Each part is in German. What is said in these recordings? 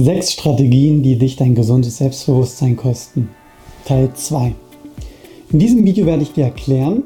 Sechs Strategien, die dich dein gesundes Selbstbewusstsein kosten. Teil 2. In diesem Video werde ich dir erklären,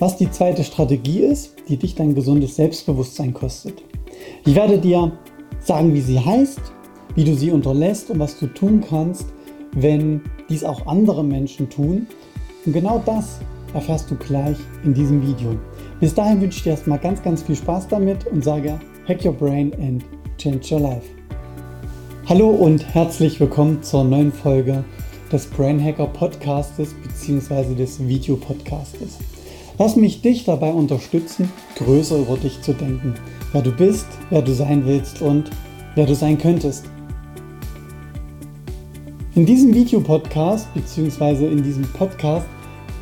was die zweite Strategie ist, die dich dein gesundes Selbstbewusstsein kostet. Ich werde dir sagen, wie sie heißt, wie du sie unterlässt und was du tun kannst, wenn dies auch andere Menschen tun. Und genau das erfährst du gleich in diesem Video. Bis dahin wünsche ich dir erstmal ganz, ganz viel Spaß damit und sage Hack Your Brain and Change Your Life. Hallo und herzlich willkommen zur neuen Folge des Brain Hacker Podcastes bzw. des Videopodcastes. Lass mich dich dabei unterstützen, größer über dich zu denken, wer du bist, wer du sein willst und wer du sein könntest. In diesem Videopodcast bzw. in diesem Podcast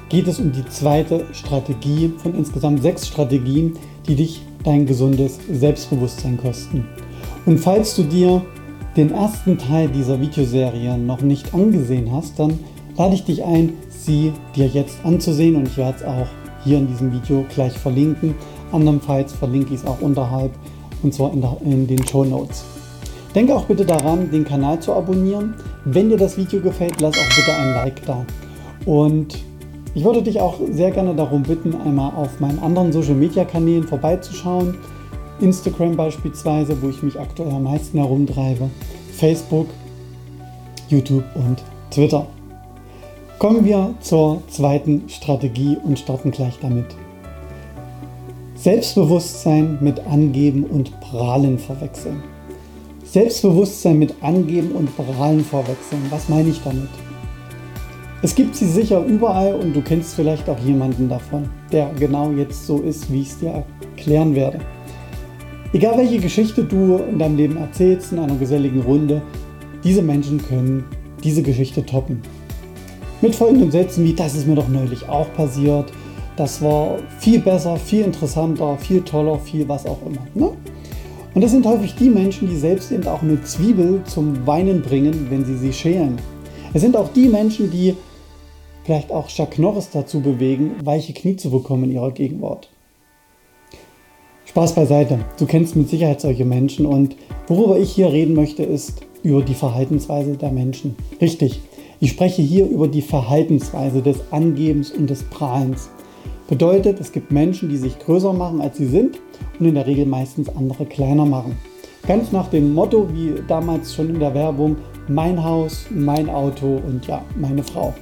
geht es um die zweite Strategie von insgesamt sechs Strategien, die dich dein gesundes Selbstbewusstsein kosten. Und falls du dir den ersten Teil dieser Videoserie noch nicht angesehen hast, dann lade ich dich ein, sie dir jetzt anzusehen und ich werde es auch hier in diesem Video gleich verlinken. Andernfalls verlinke ich es auch unterhalb und zwar in, der, in den Show Notes. Denke auch bitte daran, den Kanal zu abonnieren. Wenn dir das Video gefällt, lass auch bitte ein Like da. Und ich würde dich auch sehr gerne darum bitten, einmal auf meinen anderen Social Media Kanälen vorbeizuschauen. Instagram beispielsweise, wo ich mich aktuell am meisten herumtreibe, Facebook, YouTube und Twitter. Kommen wir zur zweiten Strategie und starten gleich damit. Selbstbewusstsein mit Angeben und Prahlen verwechseln. Selbstbewusstsein mit Angeben und Prahlen verwechseln. Was meine ich damit? Es gibt sie sicher überall und du kennst vielleicht auch jemanden davon, der genau jetzt so ist, wie ich es dir erklären werde. Egal welche Geschichte du in deinem Leben erzählst, in einer geselligen Runde, diese Menschen können diese Geschichte toppen. Mit folgenden Sätzen wie, das ist mir doch neulich auch passiert, das war viel besser, viel interessanter, viel toller, viel was auch immer. Ne? Und das sind häufig die Menschen, die selbst eben auch eine Zwiebel zum Weinen bringen, wenn sie sie schälen. Es sind auch die Menschen, die vielleicht auch Chuck Norris dazu bewegen, weiche Knie zu bekommen in ihrer Gegenwart. Spaß beiseite. Du kennst mit Sicherheit solche Menschen und worüber ich hier reden möchte, ist über die Verhaltensweise der Menschen. Richtig. Ich spreche hier über die Verhaltensweise des Angebens und des Prahlens. Bedeutet, es gibt Menschen, die sich größer machen, als sie sind und in der Regel meistens andere kleiner machen. Ganz nach dem Motto, wie damals schon in der Werbung, mein Haus, mein Auto und ja, meine Frau.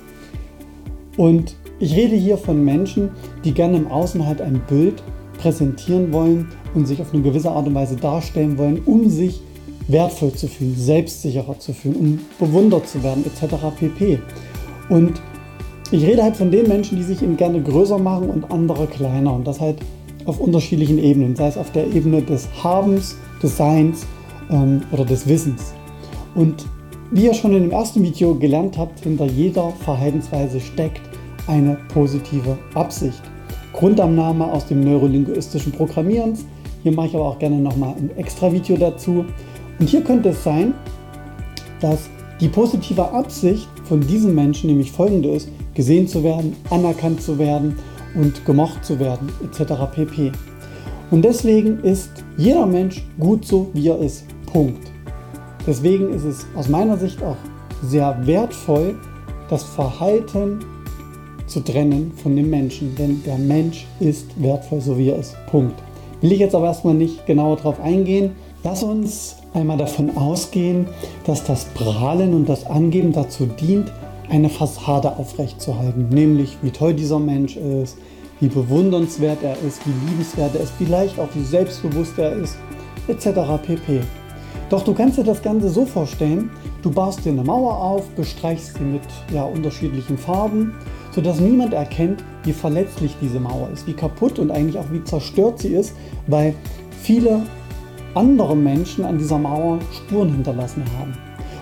Und ich rede hier von Menschen, die gerne im Außen halt ein Bild präsentieren wollen und sich auf eine gewisse Art und Weise darstellen wollen, um sich wertvoll zu fühlen, selbstsicherer zu fühlen, um bewundert zu werden, etc. pp. Und ich rede halt von den Menschen, die sich eben gerne größer machen und andere kleiner. Und das halt auf unterschiedlichen Ebenen, sei es auf der Ebene des Habens, des Seins ähm, oder des Wissens. Und wie ihr schon in dem ersten Video gelernt habt, hinter jeder Verhaltensweise steckt eine positive Absicht. Grundannahme aus dem neurolinguistischen Programmierens. Hier mache ich aber auch gerne nochmal ein extra Video dazu. Und hier könnte es sein, dass die positive Absicht von diesen Menschen nämlich folgende ist, gesehen zu werden, anerkannt zu werden und gemocht zu werden, etc. pp. Und deswegen ist jeder Mensch gut so, wie er ist. Punkt. Deswegen ist es aus meiner Sicht auch sehr wertvoll, das Verhalten zu trennen von dem Menschen, denn der Mensch ist wertvoll, so wie er ist. Punkt. Will ich jetzt aber erstmal nicht genauer darauf eingehen. Lass uns einmal davon ausgehen, dass das Prahlen und das Angeben dazu dient, eine Fassade aufrechtzuerhalten, nämlich wie toll dieser Mensch ist, wie bewundernswert er ist, wie liebenswert er ist, vielleicht auch wie selbstbewusst er ist, etc. pp. Doch du kannst dir das Ganze so vorstellen, du baust dir eine Mauer auf, bestreichst sie mit ja, unterschiedlichen Farben sodass niemand erkennt, wie verletzlich diese Mauer ist, wie kaputt und eigentlich auch wie zerstört sie ist, weil viele andere Menschen an dieser Mauer Spuren hinterlassen haben.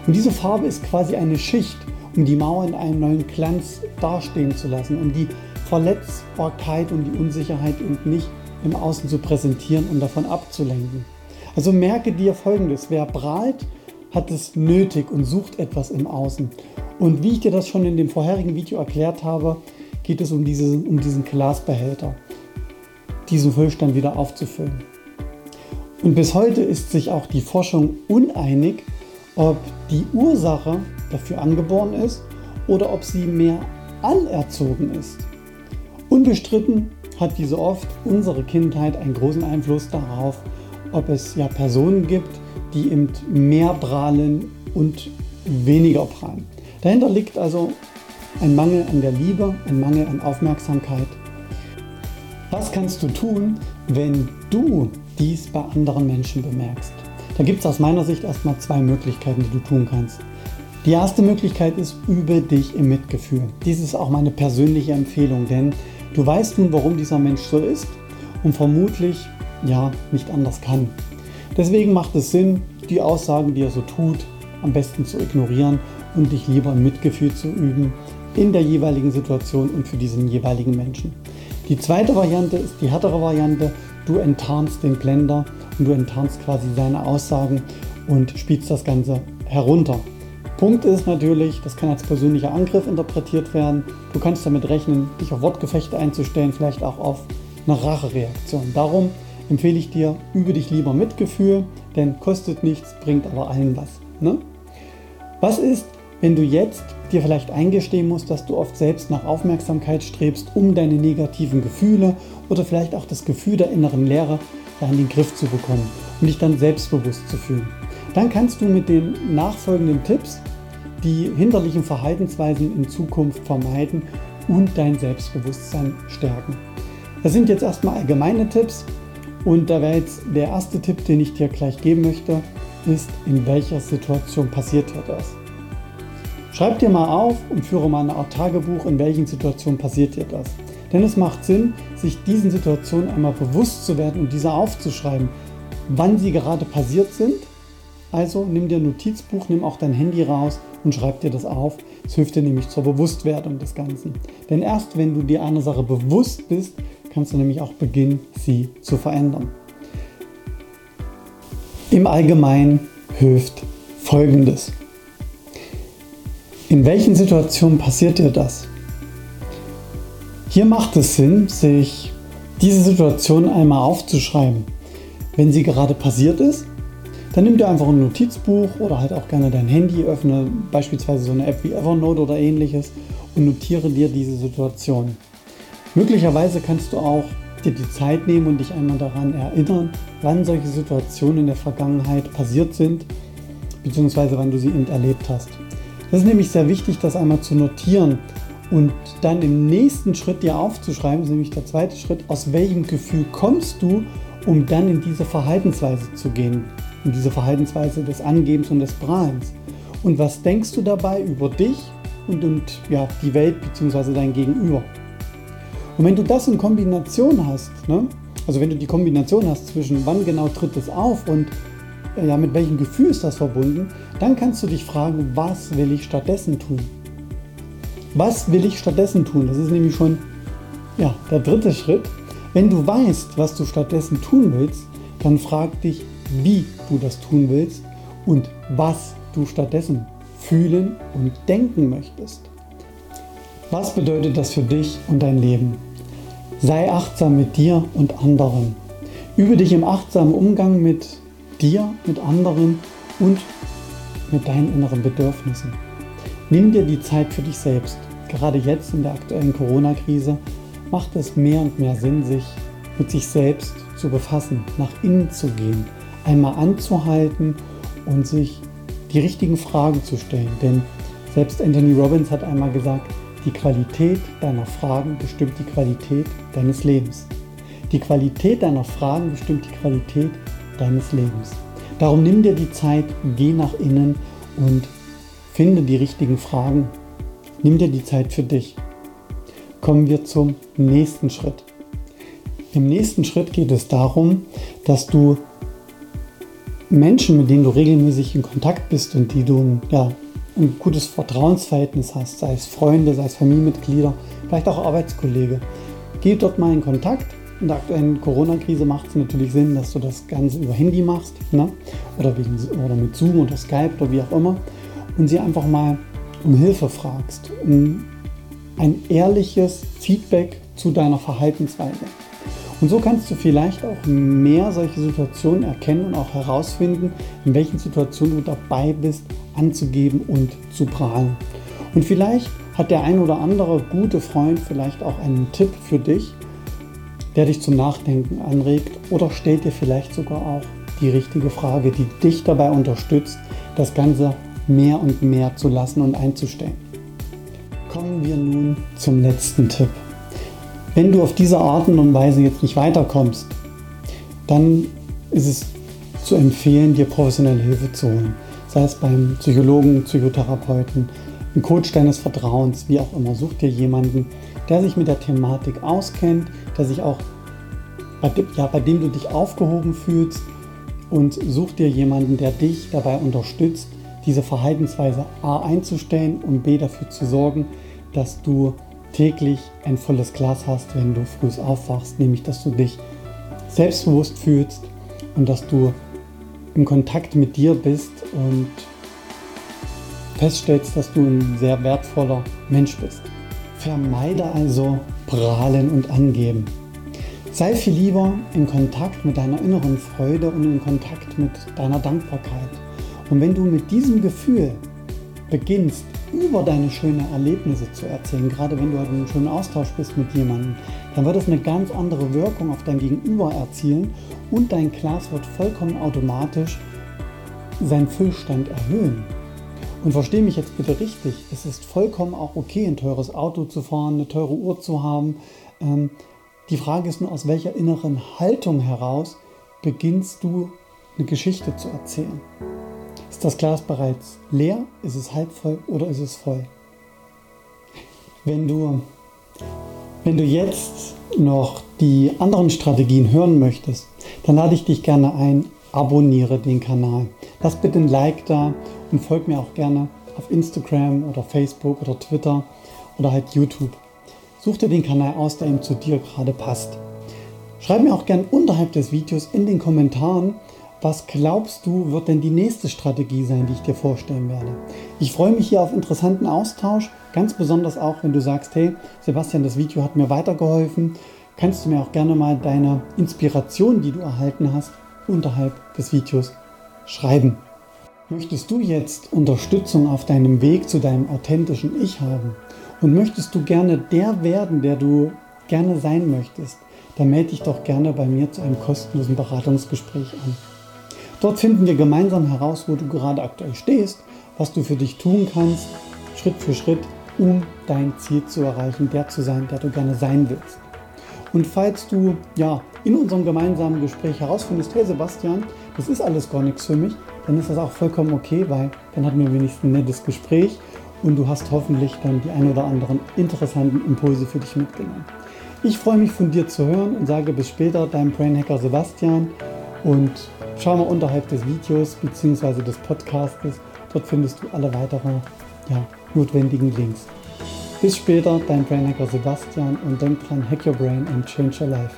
Und diese Farbe ist quasi eine Schicht, um die Mauer in einem neuen Glanz dastehen zu lassen, um die Verletzbarkeit und die Unsicherheit eben nicht im Außen zu präsentieren und davon abzulenken. Also merke dir folgendes, wer prahlt, hat es nötig und sucht etwas im Außen. Und wie ich dir das schon in dem vorherigen Video erklärt habe, geht es um, diese, um diesen Glasbehälter, diesen Füllstand wieder aufzufüllen. Und bis heute ist sich auch die Forschung uneinig, ob die Ursache dafür angeboren ist oder ob sie mehr anerzogen ist. Unbestritten hat wie so oft unsere Kindheit einen großen Einfluss darauf, ob es ja Personen gibt, die eben mehr prahlen und weniger prahlen. Dahinter liegt also ein Mangel an der Liebe, ein Mangel an Aufmerksamkeit. Was kannst du tun, wenn du dies bei anderen Menschen bemerkst? Da gibt es aus meiner Sicht erstmal zwei Möglichkeiten, die du tun kannst. Die erste Möglichkeit ist, übe dich im Mitgefühl. Dies ist auch meine persönliche Empfehlung, denn du weißt nun, warum dieser Mensch so ist und vermutlich ja nicht anders kann. Deswegen macht es Sinn, die Aussagen, die er so tut, am besten zu ignorieren und dich lieber Mitgefühl zu üben in der jeweiligen Situation und für diesen jeweiligen Menschen. Die zweite Variante ist die härtere Variante. Du enttarnst den Blender und du enttarnst quasi seine Aussagen und spielst das Ganze herunter. Punkt ist natürlich, das kann als persönlicher Angriff interpretiert werden. Du kannst damit rechnen, dich auf Wortgefechte einzustellen, vielleicht auch auf eine Rachereaktion. Darum empfehle ich dir, übe dich lieber mit Gefühl, denn kostet nichts, bringt aber allen was. Ne? Was ist, wenn du jetzt dir vielleicht eingestehen musst, dass du oft selbst nach Aufmerksamkeit strebst, um deine negativen Gefühle oder vielleicht auch das Gefühl der inneren Leere ja, in den Griff zu bekommen und dich dann selbstbewusst zu fühlen? Dann kannst du mit den nachfolgenden Tipps die hinderlichen Verhaltensweisen in Zukunft vermeiden und dein Selbstbewusstsein stärken. Das sind jetzt erstmal allgemeine Tipps und da wäre jetzt der erste Tipp, den ich dir gleich geben möchte, ist, in welcher Situation passiert dir das? Schreib dir mal auf und führe mal eine Art Tagebuch, in welchen Situationen passiert dir das. Denn es macht Sinn, sich diesen Situationen einmal bewusst zu werden und diese aufzuschreiben, wann sie gerade passiert sind. Also nimm dir ein Notizbuch, nimm auch dein Handy raus und schreib dir das auf. Es hilft dir nämlich zur Bewusstwerdung des Ganzen. Denn erst wenn du dir einer Sache bewusst bist, kannst du nämlich auch beginnen, sie zu verändern. Im Allgemeinen hilft Folgendes. In welchen Situationen passiert dir das? Hier macht es Sinn, sich diese Situation einmal aufzuschreiben. Wenn sie gerade passiert ist, dann nimm dir einfach ein Notizbuch oder halt auch gerne dein Handy, öffne beispielsweise so eine App wie Evernote oder ähnliches und notiere dir diese Situation. Möglicherweise kannst du auch dir die Zeit nehmen und dich einmal daran erinnern, wann solche Situationen in der Vergangenheit passiert sind, beziehungsweise wann du sie erlebt hast. Das ist nämlich sehr wichtig, das einmal zu notieren und dann im nächsten Schritt dir aufzuschreiben, das ist nämlich der zweite Schritt, aus welchem Gefühl kommst du, um dann in diese Verhaltensweise zu gehen, in diese Verhaltensweise des Angebens und des Prahlens. Und was denkst du dabei über dich und, und ja, die Welt bzw. dein Gegenüber? Und wenn du das in Kombination hast, ne, also wenn du die Kombination hast zwischen wann genau tritt es auf und äh, ja, mit welchem Gefühl ist das verbunden, dann kannst du dich fragen, was will ich stattdessen tun? Was will ich stattdessen tun? Das ist nämlich schon ja, der dritte Schritt. Wenn du weißt, was du stattdessen tun willst, dann frag dich, wie du das tun willst und was du stattdessen fühlen und denken möchtest. Was bedeutet das für dich und dein Leben? Sei achtsam mit dir und anderen. Übe dich im achtsamen Umgang mit dir, mit anderen und mit deinen inneren Bedürfnissen. Nimm dir die Zeit für dich selbst. Gerade jetzt in der aktuellen Corona-Krise macht es mehr und mehr Sinn, sich mit sich selbst zu befassen, nach innen zu gehen, einmal anzuhalten und sich die richtigen Fragen zu stellen. Denn selbst Anthony Robbins hat einmal gesagt, die Qualität deiner Fragen bestimmt die Qualität deines Lebens. Die Qualität deiner Fragen bestimmt die Qualität deines Lebens. Darum nimm dir die Zeit, geh nach innen und finde die richtigen Fragen. Nimm dir die Zeit für dich. Kommen wir zum nächsten Schritt. Im nächsten Schritt geht es darum, dass du Menschen, mit denen du regelmäßig in Kontakt bist und die du ja, ein gutes Vertrauensverhältnis hast, sei es Freunde, sei es Familienmitglieder, vielleicht auch Arbeitskollege. Geh dort mal in Kontakt. In der aktuellen Corona-Krise macht es natürlich Sinn, dass du das Ganze über Handy machst ne? oder, wegen, oder mit Zoom oder Skype oder wie auch immer und sie einfach mal um Hilfe fragst, um ein ehrliches Feedback zu deiner Verhaltensweise. Und so kannst du vielleicht auch mehr solche Situationen erkennen und auch herausfinden, in welchen Situationen du dabei bist, anzugeben und zu prahlen. Und vielleicht hat der ein oder andere gute Freund vielleicht auch einen Tipp für dich, der dich zum Nachdenken anregt oder stellt dir vielleicht sogar auch die richtige Frage, die dich dabei unterstützt, das Ganze mehr und mehr zu lassen und einzustellen. Kommen wir nun zum letzten Tipp. Wenn du auf diese Art und Weise jetzt nicht weiterkommst, dann ist es zu empfehlen, dir professionelle Hilfe zu holen. Sei es beim Psychologen, Psychotherapeuten, ein Coach deines Vertrauens, wie auch immer. Such dir jemanden, der sich mit der Thematik auskennt, der sich auch, ja, bei dem du dich aufgehoben fühlst und such dir jemanden, der dich dabei unterstützt, diese Verhaltensweise A einzustellen und B dafür zu sorgen, dass du täglich ein volles Glas hast, wenn du früh aufwachst, nämlich dass du dich selbstbewusst fühlst und dass du im Kontakt mit dir bist und feststellst, dass du ein sehr wertvoller Mensch bist. Vermeide also Prahlen und Angeben. Sei viel lieber in Kontakt mit deiner inneren Freude und in Kontakt mit deiner Dankbarkeit. Und wenn du mit diesem Gefühl beginnst, über deine schönen Erlebnisse zu erzählen, gerade wenn du halt in einem schönen Austausch bist mit jemandem, dann wird es eine ganz andere Wirkung auf dein Gegenüber erzielen und dein Glas wird vollkommen automatisch seinen Füllstand erhöhen. Und verstehe mich jetzt bitte richtig, es ist vollkommen auch okay, ein teures Auto zu fahren, eine teure Uhr zu haben. Ähm, die Frage ist nur, aus welcher inneren Haltung heraus beginnst du eine Geschichte zu erzählen. Ist das Glas bereits leer? Ist es halb voll oder ist es voll? Wenn du, wenn du jetzt noch die anderen Strategien hören möchtest, dann lade ich dich gerne ein, abonniere den Kanal. Lass bitte ein Like da und folg mir auch gerne auf Instagram oder Facebook oder Twitter oder halt YouTube. Such dir den Kanal aus, der ihm zu dir gerade passt. Schreib mir auch gerne unterhalb des Videos in den Kommentaren, was glaubst du, wird denn die nächste Strategie sein, die ich dir vorstellen werde? Ich freue mich hier auf interessanten Austausch, ganz besonders auch, wenn du sagst, hey, Sebastian, das Video hat mir weitergeholfen. Kannst du mir auch gerne mal deine Inspiration, die du erhalten hast, unterhalb des Videos schreiben. Möchtest du jetzt Unterstützung auf deinem Weg zu deinem authentischen Ich haben und möchtest du gerne der werden, der du gerne sein möchtest, dann melde dich doch gerne bei mir zu einem kostenlosen Beratungsgespräch an. Dort finden wir gemeinsam heraus, wo du gerade aktuell stehst, was du für dich tun kannst, Schritt für Schritt, um dein Ziel zu erreichen, der zu sein, der du gerne sein willst. Und falls du ja in unserem gemeinsamen Gespräch herausfindest, hey Sebastian, das ist alles gar nichts für mich, dann ist das auch vollkommen okay, weil dann hatten wir wenigstens ein nettes Gespräch und du hast hoffentlich dann die ein oder anderen interessanten Impulse für dich mitgenommen. Ich freue mich von dir zu hören und sage bis später, dein Brainhacker Sebastian und schau mal unterhalb des Videos bzw. des Podcastes. Dort findest du alle weiteren ja, notwendigen Links. Bis später, dein Brainhacker Sebastian und denk dran, hack your brain and change your life.